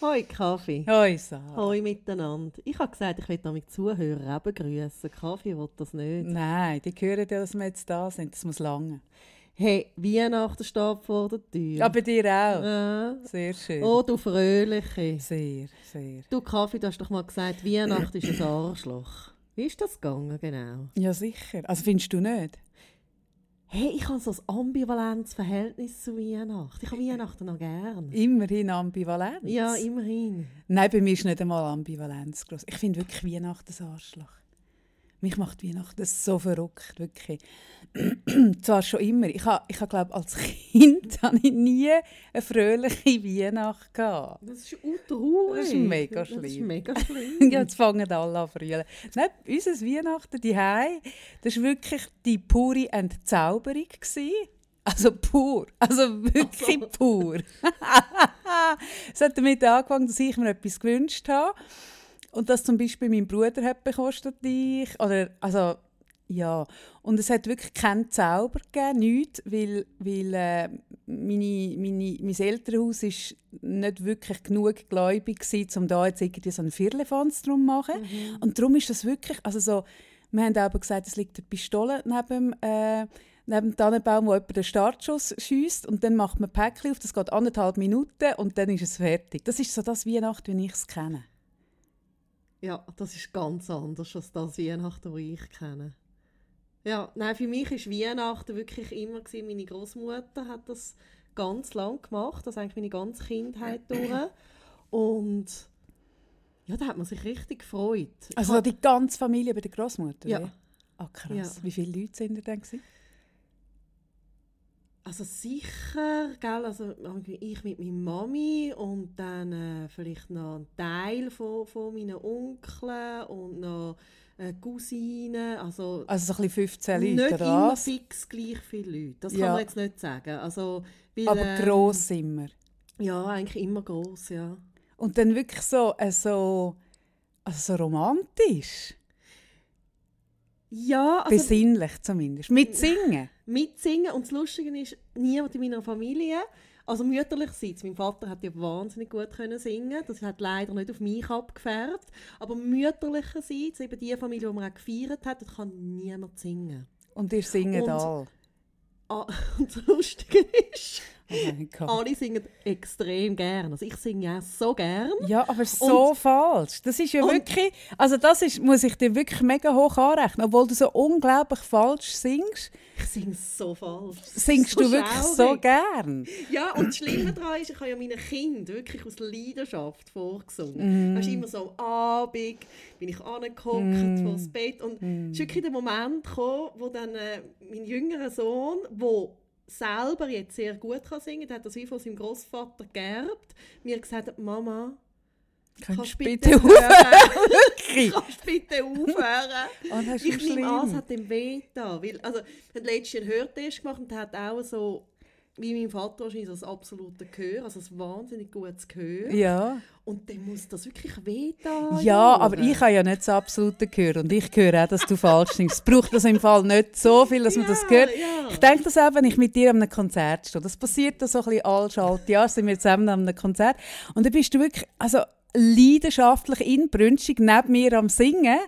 Hoi Kaffee. Hoi Sarah. Hoi miteinander. Ich habe gesagt, ich will damit Zuhörer eben grüßen. Kaffee will das nicht. Nein, die hören ja, dass wir jetzt da sind. Das muss lange. Hey, Weihnachten steht vor der Tür. Ja, bei dir auch. Ja. Sehr schön. Oh, du Fröhliche. Sehr, sehr. Du Kaffee, du hast doch mal gesagt, Weihnachten ist ein Arschloch. Wie ist das gegangen, genau? Ja, sicher. Also findest du nicht? Hey, ich habe so ein ambivalentes Verhältnis zu Weihnachten. Ich habe Weihnachten noch gern. Immerhin Ambivalenz. Ja, immerhin. Nein, bei mir ist nicht einmal Ambivalenz groß. Ich finde wirklich Weihnachten ein Arschloch. Mich macht Weihnachten so verrückt, wirklich. Zwar schon immer. Ich habe, ich habe glaube als Kind habe ich nie eine fröhliche Weihnacht gehabt. Das ist untraurig. Das ist mega Das ist schlimm. mega schlimm. Ja, jetzt fangen alle an frühlen. Nein, unser Weihnachten, die das war wirklich die pure Entzauberung. gewesen. Also pur. Also wirklich Also. pur. es hat damit angefangen, dass ich mir etwas gewünscht habe. Und das zum Beispiel mein Bruder hat bekommen statt ich. Oder, also, ja. Und es hat wirklich keinen Zauber gegeben, nichts, weil, weil äh, meine, meine, mein Elternhaus ist nicht wirklich genug gläubig war, um da jetzt irgendwie so einen Firlefanz drum zu machen. Und darum ist das wirklich, also so, wir haben aber gesagt, es liegt eine Pistole neben dem, äh, neben dem Tannenbaum, wo jemand den Startschuss schießt und dann macht man Päckchen auf, das geht anderthalb Minuten und dann ist es fertig. Das ist so das Weihnachten, wie ich es kenne. Ja, das ist ganz anders als das Weihnachten, das ich kenne. Ja, nein, für mich war Weihnachten wirklich immer, gewesen, meine Großmutter hat das ganz lang gemacht, das eigentlich meine ganze Kindheit durch. Und ja, da hat man sich richtig gefreut. Also die ganze Familie bei der Großmutter? Ja. Ah, krass. Ja. Wie viele Leute sind da dann? gewesen? Also sicher, gell, also ich mit meiner Mami und dann äh, vielleicht noch ein Teil von, von meinen Onkeln und noch äh, Cousinen, also Also so ein bisschen 15 Leute, nicht immer was? fix gleich viele Leute, das kann Ja. man jetzt nicht sagen. Also, weil, Aber ähm, gross immer. Ja, eigentlich immer gross, ja. Und dann wirklich so, äh, so, also so romantisch. Ja, also Besinnlich zumindest. Mit Singen. Mitsingen und das Lustige ist, niemand in meiner Familie, also mütterlichseits, mein Vater hat ja wahnsinnig gut können singen, das hat leider nicht auf mich abgefärbt, aber mütterlicherseits, eben die Familie, die man auch gefeiert hat, dort kann niemand singen. Und ihr singt Und- alle. Ah, und das Lustige ist, Oh alle singen extrem gern. Also ich singe ja so gern. Ja, aber so falsch. Das ist ja wirklich, also das ist, muss ich dir wirklich mega hoch anrechnen. Obwohl du so unglaublich falsch singst, Ich singe so falsch. singst So du wirklich so schaurig. gern. Ja, und das Schlimme daran ist, ich habe ja meinen Kindern wirklich aus Leidenschaft vorgesungen. Mm. Weißt, immer so am Abend bin ich angehockt Mm. vor das Bett und es ist wirklich der Moment gekommen, wo dann äh, mein jüngerer Sohn, der selber jetzt sehr gut kann singen kann, der hat das wie von seinem Großvater geerbt, mir gesagt hat, Mama, Kannst du bitte bitte aufhören? kannst bitte aufhören? Oh, Ich nehme an, es hat ihm weh weil, also, er hat letztes Jahr einen Hörtest gemacht und hat auch so, wie mein Vater wahrscheinlich, das absolute Gehör, also ein wahnsinnig gutes Gehör. Ja. Und dann muss das wirklich weh getan Ja, aber ich habe ja nicht das absolute Gehör. Und ich höre auch, dass du falsch singst. Es braucht das im Fall nicht so viel, dass man das Ja, hört. ja. Ich denke das auch, wenn ich mit dir an einem Konzert stehe. Das passiert da so ein bisschen all schalt Jahr, sind wir zusammen an einem Konzert. Und dann bist du wirklich also, leidenschaftlich inbrünstig neben mir am Singen.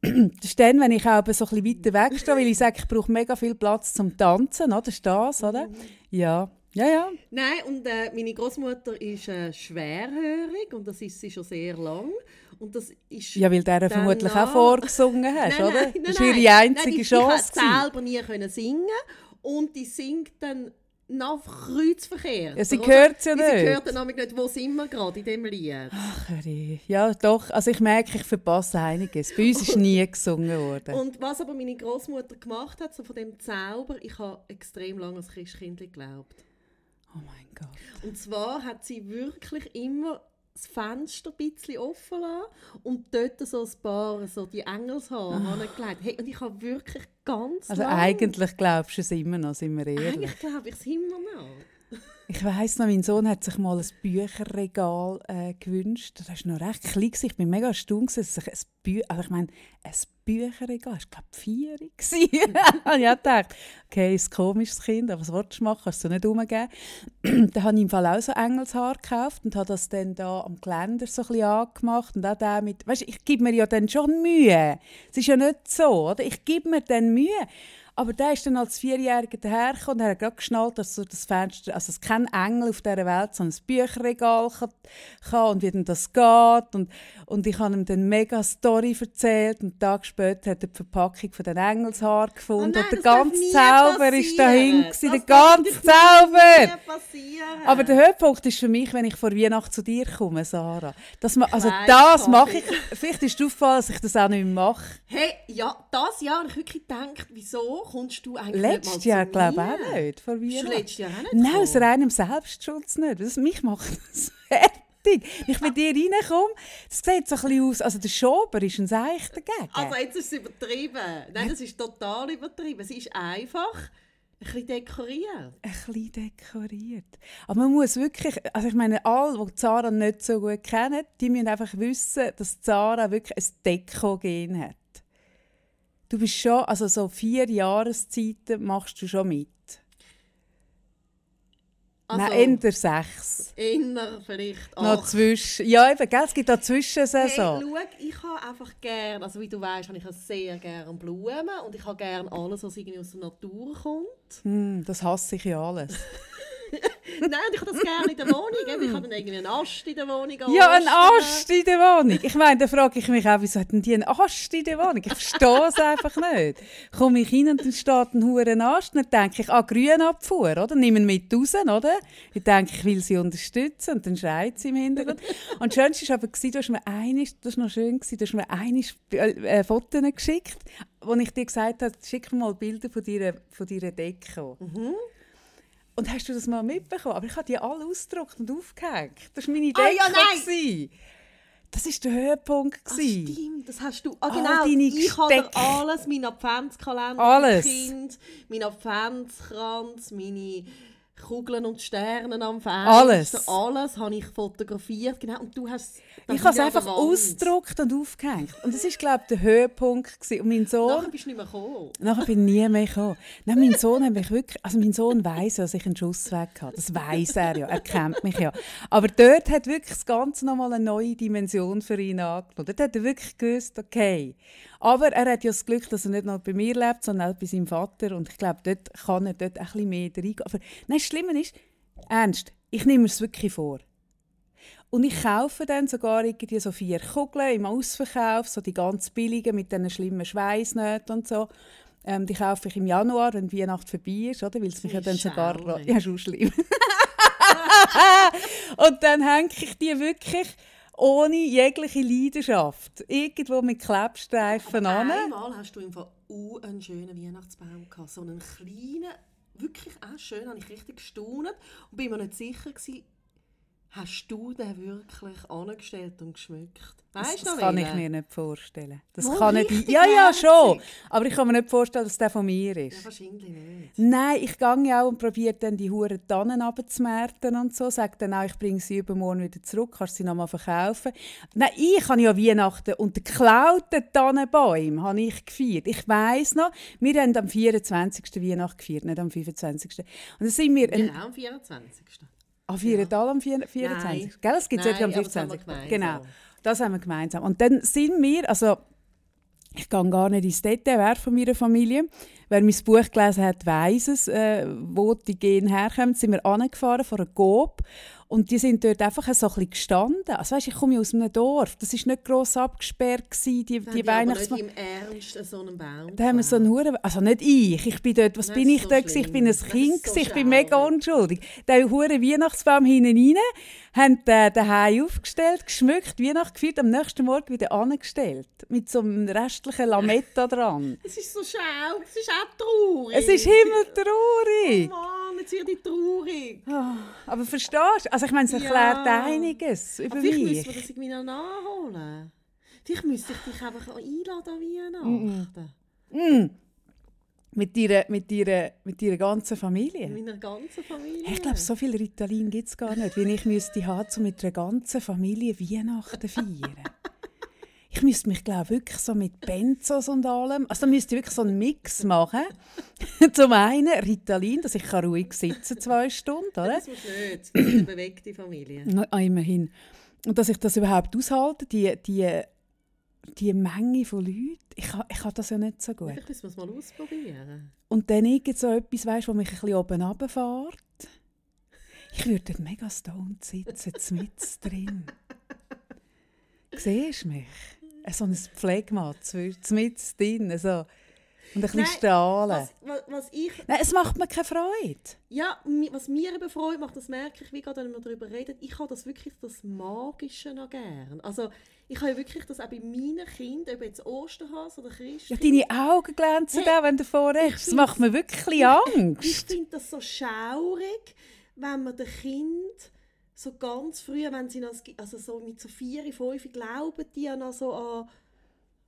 Das ist dann, wenn ich auch so ein bisschen weiter weg stehe, weil ich sage, ich brauche mega viel Platz zum Tanzen. Oder? Das ist das, oder? Ja. Ja, ja. Nein, und äh, meine Großmutter ist äh, schwerhörig und das ist sie schon sehr lang. Und das ist Ja, weil der vermutlich auch vorgesungen hast, Nein, oder? nein, das war ihre einzige nein, die, Chance. Die hat selber nie können singen und die singt dann nach Kreuzverkehr. Ja, sie Oder? hört's ja Sie nicht. hört dann nämlich nicht, wo sind wir gerade in diesem Lied. Ach. Ja, doch. Also ich merke, ich verpasse einiges. Bei uns ist nie gesungen worden. Und was aber meine Großmutter gemacht hat, so von dem Zauber, ich habe extrem lange als Christkindli geglaubt. oh mein Gott. Und zwar hat sie wirklich immer das Fenster ein bisschen offen lassen und dort so ein paar so die Engelshaare angelegt. Hey, und ich habe wirklich ganz Also lang- eigentlich glaubst du es immer noch, sind wir ehrlich. Eigentlich glaube ich es immer noch. Ich weiss noch, mein Sohn hat sich mal ein Bücherregal äh, gewünscht. Das war noch recht klein. Ich war mega erstaunt, dass sich ein Bü also ich meine, ein Bücherregal, ich glaube vier war. Ich dachte, okay, ist ein komisches Kind, aber was willst du machen? Kannst du nicht umgeben. dann habe ich im Fall auch so Engelshaar gekauft und habe das dann da am Geländer so ein bisschen angemacht. Und auch der mit, weißt, ich gebe mir ja dann schon Mühe. Es ist ja nicht so, oder? Ich gebe mir dann Mühe. Aber der ist dann als Vierjähriger dahergekommen und er hat gerade geschnallt, dass so das Fenster, also es kein Engel auf dieser Welt, sondern ein Bücherregal kann, kann und wie denn das geht. Und, und ich habe ihm dann eine mega Story erzählt und einen Tag später hat er die Verpackung von den Engelshaar gefunden. Oh nein, und der ganze Zauber ist dahin, gewesen, der ganze Zauber. Aber der Höhepunkt ist für mich, wenn ich vor Weihnachten zu dir komme, Sarah. Das, ma- also weiss, das mache ich. Vielleicht ist dir aufgefallen, dass ich das auch nicht mehr mache. Hey, ja, das Jahr habe ich wirklich gedacht, wieso kommst du eigentlich Letztes Jahr glaube ich auch nicht. Vor letztes Jahr auch nicht Nein, aus reinem Selbstschutz nicht. Das, mich macht das ich bei dir reinkomme, das sieht so ein bisschen aus, also der Schober ist ein Seich dagegen. Also jetzt ist es übertrieben. Nein, das ist total übertrieben. Es ist einfach ein bisschen dekoriert. ein bisschen dekoriert. Aber man muss wirklich, also ich meine, alle, die Zara nicht so gut kennen, die müssen einfach wissen, dass Zara wirklich ein Deko-Gen hat. Du bist schon, also so vier Jahreszeiten machst du schon mit. Also, Nein, eher sechs. inner vielleicht Noch acht. zwischen, ja eben, gell, es gibt da Hey, Zwischensaison. schau, ich habe einfach gerne, also wie du weißt, habe ich sehr gerne Blumen und ich habe gerne alles, was irgendwie aus der Natur kommt. Hm, das hasse ich ja alles. Nein, ich habe das gerne in der Wohnung. Ich habe dann irgendwie einen Ast in der Wohnung. Ja, ein Astern. Ast in der Wohnung. Ich meine, da frage ich mich auch, wieso hat denn die einen Ast in der Wohnung? Ich verstehe es einfach nicht. Komme ich hin und dann steht ein huren Ast, dann denke ich, ah, Grünabfuhr, oder? Nimm ihn mit raus, oder? Ich denke, ich will sie unterstützen und dann schreit sie im Hintergrund. Und das Schönste war aber, du hast mir einiges, das war noch schön, du hast mir einiges äh, Fotos geschickt, wo ich dir gesagt habe, schick mir mal Bilder von deiner, von deiner Deko. Und hast du das mal mitbekommen? Aber ich habe die alle ausgedruckt und aufgehängt. Das war meine. Ah, ja, nein! gewesen. Das war der Höhepunkt. Gewesen. stimmt, das hast du. Ah, All genau. deine ich habe alles, mein Adventskalender Alles. für Kind, mein Adventskranz, meine Kugeln und Sterne am Fenster. Alles. Alles habe ich fotografiert, genau. Und du hast Ich habe es einfach ausgedruckt und aufgehängt. Und das war, glaube ich, der Höhepunkt. Gewesen. Und mein Sohn... Nachher bist du nicht mehr gekommen. Nachher bin ich nie mehr gekommen. Nein, mein Sohn hat mich wirklich, also mein Sohn weiss, dass ich einen Schuss weg habe. Das weiss er ja. Er kennt mich ja. Aber dort hat wirklich das Ganze nochmal eine neue Dimension für ihn angenommen. Dort hat er wirklich gewusst, okay. Aber er hat ja das Glück, dass er nicht nur bei mir lebt, sondern auch bei seinem Vater. Und ich glaube, dort kann er dort ein bisschen mehr reingehen. Aber nein, das Schlimme ist, ernst, ich nehme es wirklich vor. Und ich kaufe dann sogar irgendwie so vier Kugeln im Ausverkauf, so die ganz billigen mit diesen schlimmen Schweißnähten und so. Ähm, die kaufe ich im Januar, wenn die Weihnacht vorbei ist, oder? Weil es mich ja dann sogar... Ja, schon schlimm. und dann hänge ich die wirklich ohne jegliche Leidenschaft irgendwo mit Klebstreifen an. Einmal hast du im Fall uh, einen schönen Weihnachtsbaum gehabt. So einen kleinen, wirklich auch schön, habe ich richtig gestaunt. Und bin mir nicht sicher gewesen, hast du den wirklich angestellt und geschmückt? Weißt Das du kann ich mir nicht vorstellen. Das Mal kann nicht... Ja, ja, schon. Aber ich kann mir nicht vorstellen, dass der von mir Ja, ist. wahrscheinlich nicht. Nein, ich gehe ja auch und probiere dann die Huren Tannen abzumärten und so. Sage dann auch, ich bringe sie übermorgen wieder zurück, kannst sie nochmal verkaufen. Nein, ich habe ja Weihnachten und den geklauten Tannenbäume habe ich gefeiert. Ich weiss noch, wir haben am 24. Weihnachten gefeiert, nicht am 25. Und dann sind wir... Genau, am 24. Ah, feiern alle am 4 24. Nein. Gell, es gibt es am aber das haben wir 25. gemeinsam. Genau, das haben wir gemeinsam. Und dann sind wir, also ich gehe gar nicht ins Detail, wer von meiner Familie. Wer mein Buch gelesen hat, weiss es, äh, wo die Gene herkommen. Sind wir angefahren vor einer Coop und die sind dort einfach so ein bisschen gestanden. Also weißt, ich komme ja aus einem Dorf, das war nicht gross abgesperrt, gewesen, die, die die aber nicht im Ernst so einen Baum Da haben wir so einen Huren, also nicht ich, ich bin dort, was bin ist ich so dort? Ich bin ein. Kind, ist so ich bin mega unschuldig. Der Huren Weihnachtsbaum hinten rein, haben den daheim aufgestellt, geschmückt, Weihnacht gefeiert, am nächsten Morgen wieder angestellt. Mit so einem restlichen Lametta dran. Es ist so schau, es ist auch traurig. Es ist himmeltraurig. Oh Mann, jetzt wird ich traurig. Ah, Aber verstehst du? Also ich meine, es erklärt Ja. einiges über Aber vielleicht mich. müssen wir das irgendwie noch nachholen. Vielleicht müsste ich dich einfach einladen an Weihnachten. Mm. Mit ihrer, mit, ihrer, mit ihrer ganzen Familie? Mit meiner ganzen Familie. Ich glaube, so viel Ritalin gibt es gar nicht, wie ich müsste haben, um mit einer ganzen Familie Weihnachten feiern. Ich müsste mich, glaube wirklich so mit Benzos und allem, also da müsste ich wirklich so einen Mix machen. Zum einen Ritalin, dass ich ruhig sitzen zwei Stunden, oder? Das musst du nicht, das ist eine bewegte Familie. Na, immerhin. Und dass ich das überhaupt aushalte, die, die, die Menge von Leuten, ich, ha- ich habe das ja nicht so gut. Müssen wir es mal ausprobieren. Und dann irgend so etwas, weißt, wo mich ein bisschen oben runterfährt. Ich würde mega stoned sitzen, mit drin. Siehst du mich? Äh, So ein Pflegematz, mit drin. So. Und ein bisschen Nein, strahlen. Was, was, was ich Nein, es macht mir keine Freude. Ja, was mir eben Freude macht, das merke ich, wie gerade, wenn wir darüber reden, ich habe das wirklich das Magische noch gern. Also ich habe ja wirklich das auch bei meinen Kindern, ob jetzt Osterhase oder Ja, Christkind. deine Augen glänzen Hey, auch, wenn du vorredest. Das find's- macht mir wirklich bisschen Ich Angst. finde das so schaurig, wenn man den Kind so ganz früh, wenn sie noch, also so mit so vier, fünf glauben die ja noch so an,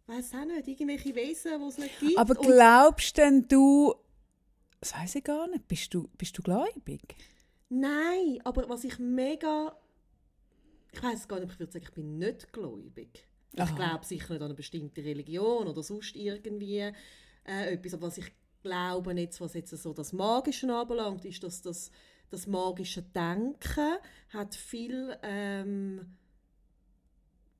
weiß auch nicht, irgendwelche Wesen, die es nicht gibt. Aber glaubst denn du, das weiß ich gar nicht, bist du, bist du gläubig? Nein, aber was ich mega. Ich weiß gar nicht, ich würde sagen, ich bin nicht gläubig. Ich Aha. glaube sicher nicht an eine bestimmte Religion oder sonst irgendwie äh, etwas. Aber was ich glaube, jetzt, was jetzt so das Magische anbelangt, ist, dass das, das magische Denken hat viel. Ähm,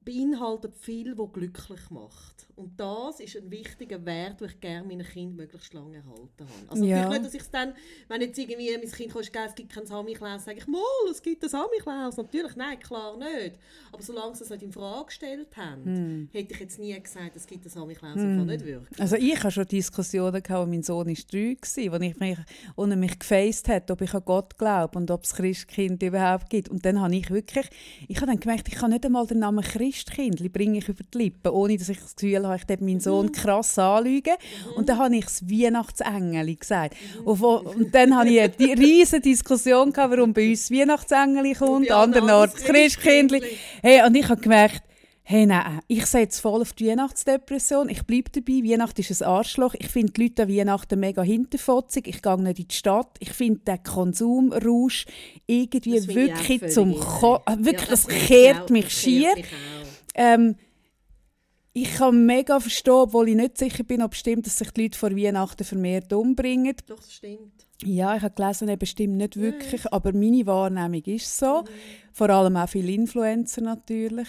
beinhaltet viel, was glücklich macht. Und das ist ein wichtiger Wert, den ich gerne meinen Kindern möglichst lange erhalten habe. Also Ja. natürlich nicht, dass ich es dann, wenn jetzt irgendwie mein Kind kommt, es gibt keinen Samichlaus, sage ich, mal, es gibt einen Samichlaus. Natürlich, nein, klar nicht. Aber solange sie es nicht in Frage gestellt haben, hätte ich jetzt nie gesagt, es gibt einen Samichlaus. Hm. nicht wirklich. Also ich hatte schon Diskussionen, gehabt, mein Sohn war drei, wo ich mich, und er mich gefaced hat, ob ich an Gott glaube und ob es Christkind überhaupt gibt. Und dann habe ich wirklich, ich habe dann gemerkt, ich kann nicht einmal den Namen Christkindli bringe ich über die Lippen, ohne dass ich das Gefühl habe, ich darf meinen Sohn krass anlügen. Und dann habe ich das Weihnachtsengeli gesagt. Und, wo, und dann habe ich die riesige Diskussion gehabt, warum bei uns das Weihnachtsengeli kommt, andernorts das das Christkindli. Hey, und ich habe gemerkt, Hey, nein, ich setze voll auf die Weihnachtsdepression. Ich bleibe dabei. Weihnachten ist ein Arschloch. Ich finde die Leute an Weihnachten mega hinterfotzig. Ich gehe nicht in die Stadt. Ich finde den Konsumrausch irgendwie Das wirklich zum. Ko äh, Wirklich, Ja, das ich kehrt mich das schier. kehrt mich. Ähm, ich kann mega verstehen, obwohl ich nicht sicher bin, ob es stimmt, dass sich die Leute vor Weihnachten vermehrt umbringen. Doch, das stimmt. Ja, ich habe gelesen, eben stimmt nicht wirklich, aber meine Wahrnehmung ist so. Vor allem auch viele Influencer natürlich.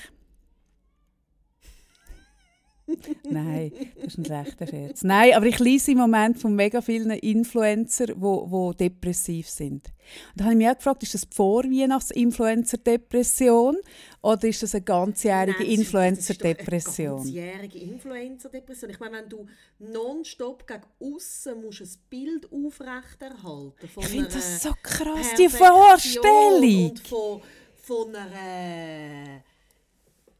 Nein, das ist ein schlechter Scherz. Nein, aber ich lese im Moment von mega vielen Influencer, die wo, wo depressiv sind. Und da habe ich mich auch gefragt, ist das die Vor-Weihnachts-Influencer-Depression oder ist das eine ganzjährige Influencer-Depression? Eine ganzjährige Influencer-Depression. Ich meine, wenn du nonstop gegen außen musst ein Bild aufrechterhalten von Ich finde das so krass, die Vorstellung. Und von, von einer,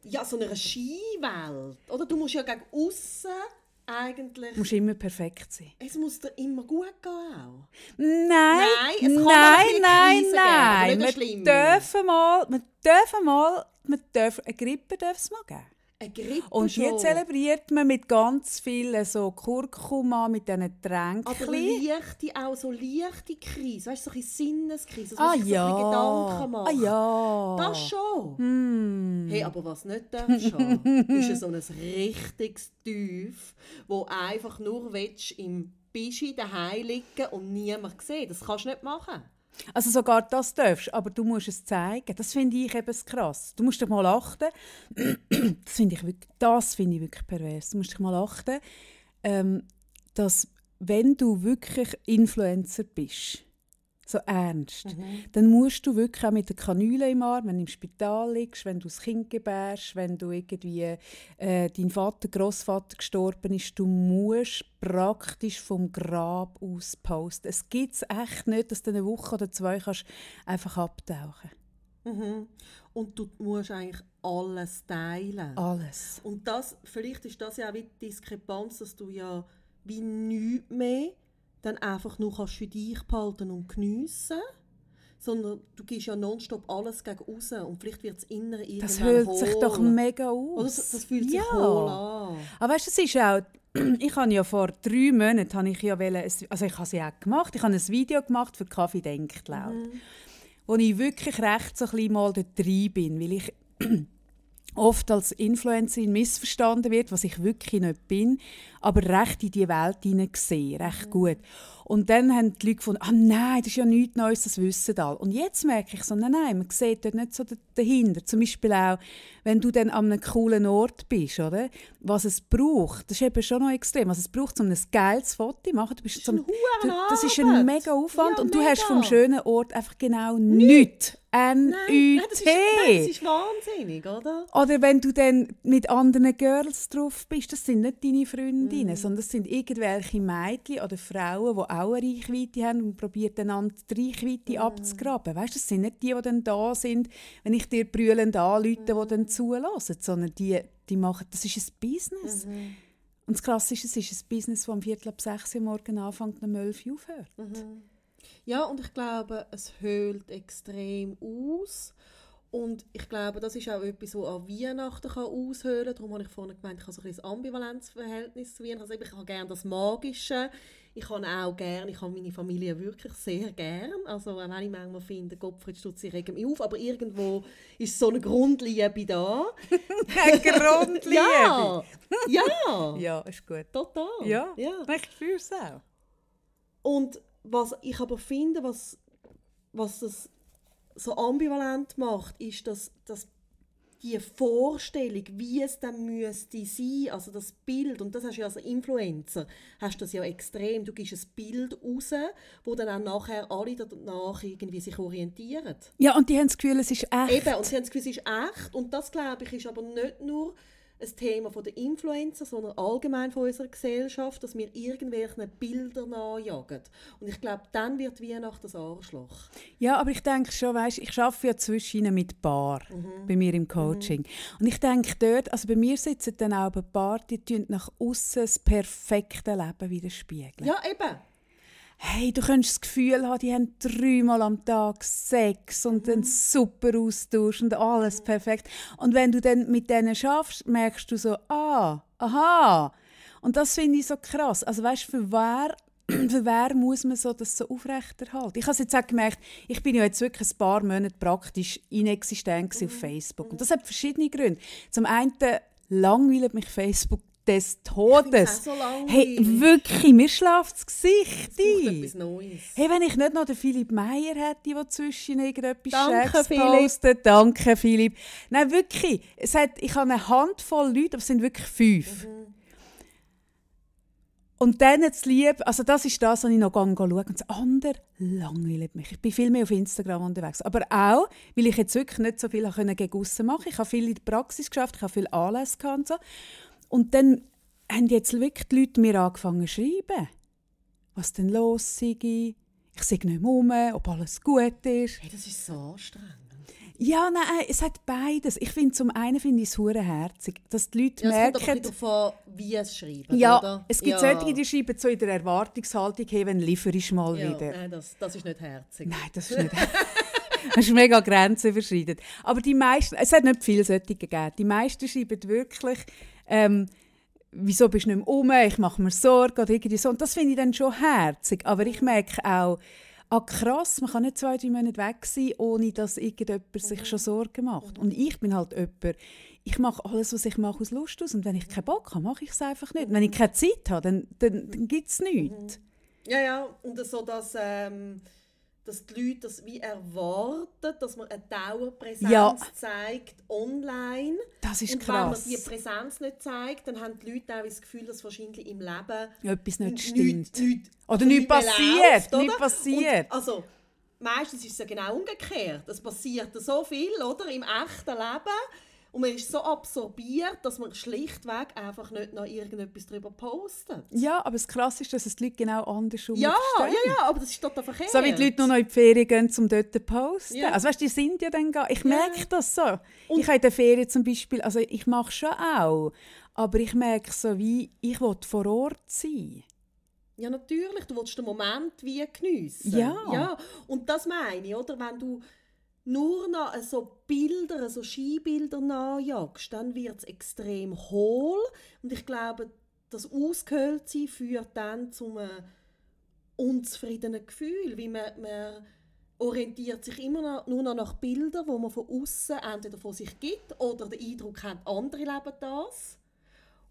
ja, so einer Skiwelt. Oder du musst ja gegen außen eigentlich... Du musst immer perfekt sein. es muss dir immer gut gehen auch. Nein, Nein, nein, nein, nein. Wir dürfen mal, wir dürfen mal, wir dürfen, eine Grippe darf es mal geben. Und die zelebriert man mit ganz viel so Kurkuma, mit diesen Aber Tränkchen. leichte, auch so leichte Krise, weißt du, so ein Sinneskrise, dass Ah man sich so ja, Gedanken macht. ah ja. Das schon. Hm. Hey, aber was nicht darfst haben, ist so ein richtiges Tief, wo einfach nur willst, im Bischi daheim liegen und niemand sieht. Das kannst du nicht machen. Also sogar das darfst aber du musst es zeigen. Das finde ich eben krass. Du musst dich mal achten. Das finde ich wirklich, ich wirklich pervers. Du musst dich mal achten, ähm, dass wenn du wirklich Influencer bist, so ernst, dann musst du wirklich auch mit der Kanüle im Arm, wenn du im Spital liegst, wenn du das Kind gebärst, wenn du irgendwie äh, dein Vater, Großvater gestorben ist, du musst praktisch vom Grab aus posten. Es gibt es echt nicht, dass du eine Woche oder zwei kannst einfach abtauchen. Mhm. Und du musst eigentlich alles teilen. Alles. Und das, vielleicht ist das ja auch die Diskrepanz, dass du ja wie nichts mehr dann einfach nur kannst für dich behalten und geniessen sondern du gibst ja nonstop alles gegen raus und vielleicht wird es innere irgendwann Das fühlt sich doch mega aus. Oder das, das fühlt sich ja. hohl an. Aber weißt du, es ist auch, ich habe ja vor drei Monaten habe ich ja wollen, also ich habe sie auch gemacht, ich habe ein Video gemacht für Kaffee denkt laut, mhm. wo ich wirklich recht so ein bisschen mal dort rein bin, weil ich oft als Influencerin missverstanden wird, was ich wirklich nicht bin, aber recht in die Welt hineingesehen, recht mhm. gut. Und dann haben die Leute gefunden, ah nein, das ist ja nichts Neues, das wissen alle. Und jetzt merke ich so, nein, nein, man sieht dort nicht so dahinter. Zum Beispiel auch, wenn du dann an einem coolen Ort bist, oder? Was es braucht, das ist eben schon noch extrem. Was es braucht, um ein geiles Foto zu machen. Du bist das, ist ein, du, das ist ein mega Aufwand ja, und du mega. hast vom schönen Ort einfach genau nichts. N-U-T. Das, das ist wahnsinnig, oder? Oder wenn du dann mit anderen Girls drauf bist, das sind nicht deine Freundinnen, mm. sondern das sind irgendwelche Mädchen oder Frauen, die auch eine Reichweite haben und probieren einander die Reichweite mm. abzugraben. Weißt, das sind nicht die, die dann da sind, wenn ich dir brüllend anrufe, mm. die dann zulassen, sondern die, die machen, das ist ein Business. Mm Und das Krasse ist, es ist ein Business, das am Viertel ab sechs Uhr morgens anfängt und um 11 Uhr aufhört. -hmm. Ja, und ich glaube, es höhlt extrem aus. Und ich glaube, das ist auch etwas, was an Weihnachten kann aushöhlen kann. Darum habe ich vorhin gemeint, ich habe so ein, ein Ambivalenzverhältnis zu Weihnachten. Also ich habe gerne das Magische. Ich habe auch gerne, ich habe meine Familie wirklich sehr gern. Also auch wenn ich manchmal finde, Gottfried Stutz, ich rege mich auf, aber irgendwo ist so eine Grundliebe da. eine Grundliebe? ja! Ja! ja, ist gut. Total. Ja, ja. ich fühle es auch. Und was ich aber finde, was, was das so ambivalent macht, ist, dass, dass die Vorstellung, wie es dann müsste sein, also das Bild, und das hast du ja als Influencer, hast das ja extrem, du gibst ein Bild raus, wo dann auch nachher alle danach irgendwie sich orientieren. Ja, und die haben das Gefühl, es ist echt. Eben, und sie haben das Gefühl, es ist echt, und das, glaube ich, ist aber nicht nur ein Thema der Influencer, sondern allgemein von unserer Gesellschaft, dass wir irgendwelchen Bildern nachjagen. Und ich glaube, dann wird Weihnachten das Arschloch. Ja, aber ich denke schon, weißt, ich arbeite ja zwischen mit Bar mhm. bei mir im Coaching. Mhm. Und ich denke dort, also bei mir sitzen dann auch ein Paar, die nach außen das perfekte Leben widerspiegeln. Ja, eben hey, du könntest das Gefühl haben, die haben dreimal am Tag Sex und einen super Austausch und alles perfekt. Und wenn du dann mit denen schaffst, merkst du so, ah, aha. Und das finde ich so krass. Also weißt, für wer für wer muss man so das so aufrechterhalten? Ich habe jetzt auch gemerkt, ich bin ja jetzt wirklich ein paar Monate praktisch inexistent mhm. auf Facebook. Und das hat verschiedene Gründe. Zum einen langweilt mich Facebook des Todes. So hey, wirklich, mir schläft das Gesicht ein. Hey, wenn ich nicht noch den Philipp Meyer hätte, der zwischen irgendetwas Danke, Philipp. postet. Danke, Philipp. Nein, wirklich. Es hat, ich habe eine Handvoll Leute, aber es sind wirklich fünf. Mhm. Und dann jetzt lieb, also das ist das, was ich noch schaue und das andere langweilt mich. Ich bin viel mehr auf Instagram unterwegs. Aber auch, weil ich jetzt wirklich nicht so viel gegen aussen machen konnte. Ich habe viel in der Praxis geschafft, ich habe viel Anlässe und so. Und dann haben jetzt wirklich die Leute mir angefangen zu schreiben, was denn los sei. Ich sehe nicht mehr um, ob alles gut ist. Hey, das ist so anstrengend. Ja, nein, es hat beides. Ich finde, zum einen finde ich es herzig, dass die Leute ja, merken... Es kommt davon, wie es schreiben, Ja, oder? es gibt ja. solche, die schreiben so in der Erwartungshaltung, hey, wenn liefere ich mal ja, wieder. Nein, das, das ist nicht herzig. Nein, das ist nicht Das ist mega grenzüberschreitend. Aber die meisten, es hat nicht viele solche gegeben. Die meisten schreiben wirklich, ähm, wieso bist du nicht mehr um, ich mache mir Sorgen oder irgendwie so. Und das finde ich dann schon herzig. Aber ich merke auch, ah krass, man kann nicht zwei, drei Monate weg sein, ohne dass irgendjemand sich mhm. schon Sorgen macht. Und ich bin halt jemand, ich mache alles, was ich mache, aus Lust aus. Und wenn ich keinen Bock habe, mache ich es einfach nicht. Wenn ich keine Zeit habe, dann, dann, dann gibt es nichts. Ja, ja, und so, dass... Ähm dass die Leute das wie erwarten, dass man eine Dauerpräsenz ja. zeigt online. Das ist und krass. wenn man die Präsenz nicht zeigt, dann haben die Leute auch das Gefühl, dass wahrscheinlich im Leben etwas nicht stimmt. Nicht, nicht, oder nichts passiert. Läuft, passiert. Und also, meistens ist es ja genau umgekehrt. Es passiert so viel oder, im echten Leben und man ist so absorbiert, dass man schlichtweg einfach nicht noch irgendetwas darüber postet. Ja, aber das Krasse ist, dass es die Leute genau andersrum ja, verstehen. Ja, ja, aber das ist total verkehrt. So wie die Leute nur noch in die Ferien gehen, um dort zu posten. Ja. Also weißt du, die sind ja dann gar... Ich merke ja. das so. Und ich habe in der Ferien zum Beispiel... Also ich mache schon auch. Aber ich merke so wie, ich will vor Ort sein. Ja, natürlich. Du willst den Moment wie geniessen. Ja. ja. Und das meine ich, oder? Wenn du nur noch so Bilder, so Skibilder nachjagst, dann wird es extrem hohl. Und ich glaube, das Ausgehöhltsein führt dann zu einem unzufriedenen Gefühl, wie man, man orientiert sich immer noch, nur noch nach Bildern, wo man von außen entweder von sich gibt oder den Eindruck hat, andere leben das.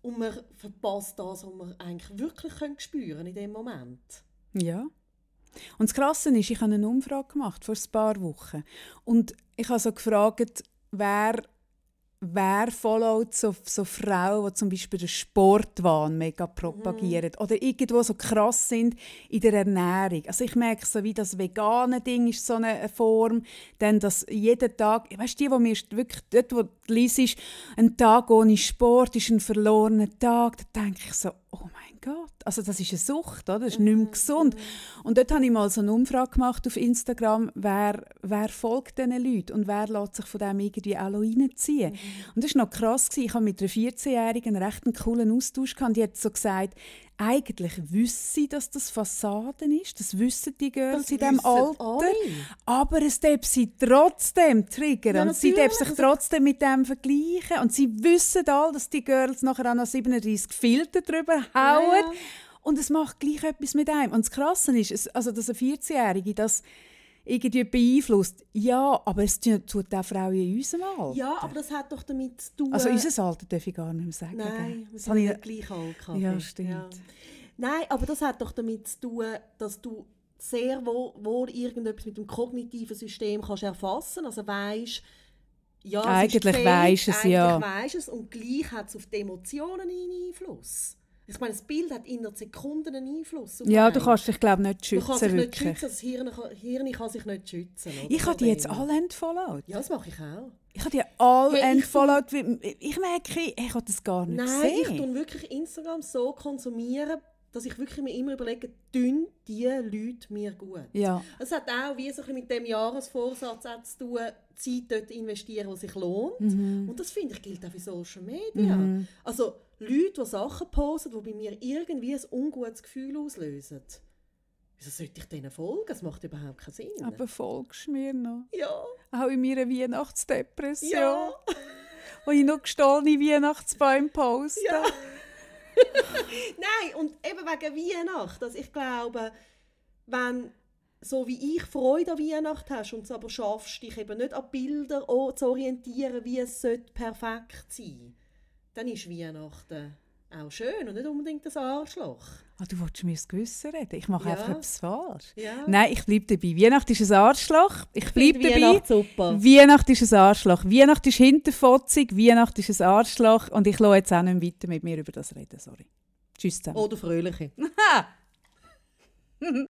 Und man verpasst das, was man eigentlich wirklich spüren in dem Moment. Ja. Und das Krasse ist, ich habe eine Umfrage gemacht vor ein paar Wochen. Und ich habe so gefragt, wer wer followt so, so Frauen, die zum Beispiel den Sportwahn mega propagieren mhm. oder irgendwo so krass sind in der Ernährung. Also ich merke so, wie das vegane Ding ist so eine Form, denn dass jeden Tag, weißt du, die, wo mir wirklich dort, wo du liest, ein Tag ohne Sport ist ein verlorener Tag, da denke ich so, oh mein Gott, also das ist eine Sucht, oder? das ist nicht mehr mhm, gesund. Mhm. Und dort habe ich mal so eine Umfrage gemacht auf Instagram, wer, wer folgt diesen Leuten und wer lässt sich von dem irgendwie auch reinziehen. Mhm. Und das war noch krass, gewesen. ich habe mit einer 14-Jährigen einen recht coolen Austausch gehabt, die hat so gesagt, eigentlich wissen sie, dass das Fassaden ist. Das wissen die Girls das in diesem Alter. Alle. Aber es darf sie trotzdem triggern. Ja, und sie darf sich trotzdem mit dem vergleichen. Und sie wissen all, dass die Girls nachher noch 37 Filter drüber hauen. Ja. Und es macht gleich etwas mit einem. Und das Krasse ist, also, dass eine 14-Jährige das irgendwie beeinflusst. Ja, aber es tut auch Frauen in unserem Alter. Ja, aber das hat doch damit zu tun... Also unser Alter darf ich gar nicht mehr sagen. Nein, wir sind nicht gleich alt. Ja, stimmt. Ja. Nein, aber das hat doch damit zu tun, dass du sehr wohl, wohl irgendetwas mit dem kognitiven System kannst erfassen Also weißt, ja, eigentlich weisst es, ja. Eigentlich weisst es und gleich hat es auf die Emotionen einen Einfluss. Ich meine, das Bild hat in Sekunden einen Einfluss. ja, einen. du kannst dich, glaube nicht schützen. Du kannst dich wirklich. nicht schützen. Das Hirn, Hirn kann sich nicht schützen. Oder? Ich habe die jetzt alle entfollowed. Ja, das mache ich auch. Ich habe die alle hey, entfollowed. Ich, ich merke, ich habe das gar nicht Nein, gesehen. Nein, ich tue wirklich Instagram so konsumieren, dass ich wirklich mir immer überlege, tun die Leute mir gut? Ja. Es hat auch wie so mit dem Jahresvorsatz zu tun, Zeit dort investieren, die sich lohnt. Mhm. Und das finde ich gilt auch für Social Media. Mhm. Also Leute, die Sachen posten, die bei mir irgendwie ein ungutes Gefühl auslösen. Wieso sollte ich denen folgen? Das macht überhaupt keinen Sinn. Aber folgst du mir noch? Ja. Auch in meiner Weihnachtsdepression. Ja. Wo ich noch gestohlene Weihnachtsbäume poste. Ja. Nein, und eben wegen Weihnachten. Also ich glaube, wenn so wie ich Freude an Weihnachten hast und es aber schaffst, dich eben nicht an Bilder zu orientieren, wie es perfekt sein sollte, dann ist Weihnachten auch schön und nicht unbedingt ein Arschloch. Ah, du wolltest mir das Gewissen reden. Ich mache ja. einfach etwas falsch. Ja. Nein, ich bleibe dabei. Weihnachten ist ein Arschloch. Ich bleibe dabei. Weihnacht super. Weihnachten ist ein Arschloch. Weihnachten ist hinterfotzig. Weihnachten ist ein Arschloch. Und ich lasse jetzt auch nicht weiter mit mir über das reden. Sorry. Tschüss zusammen. Oder fröhliche.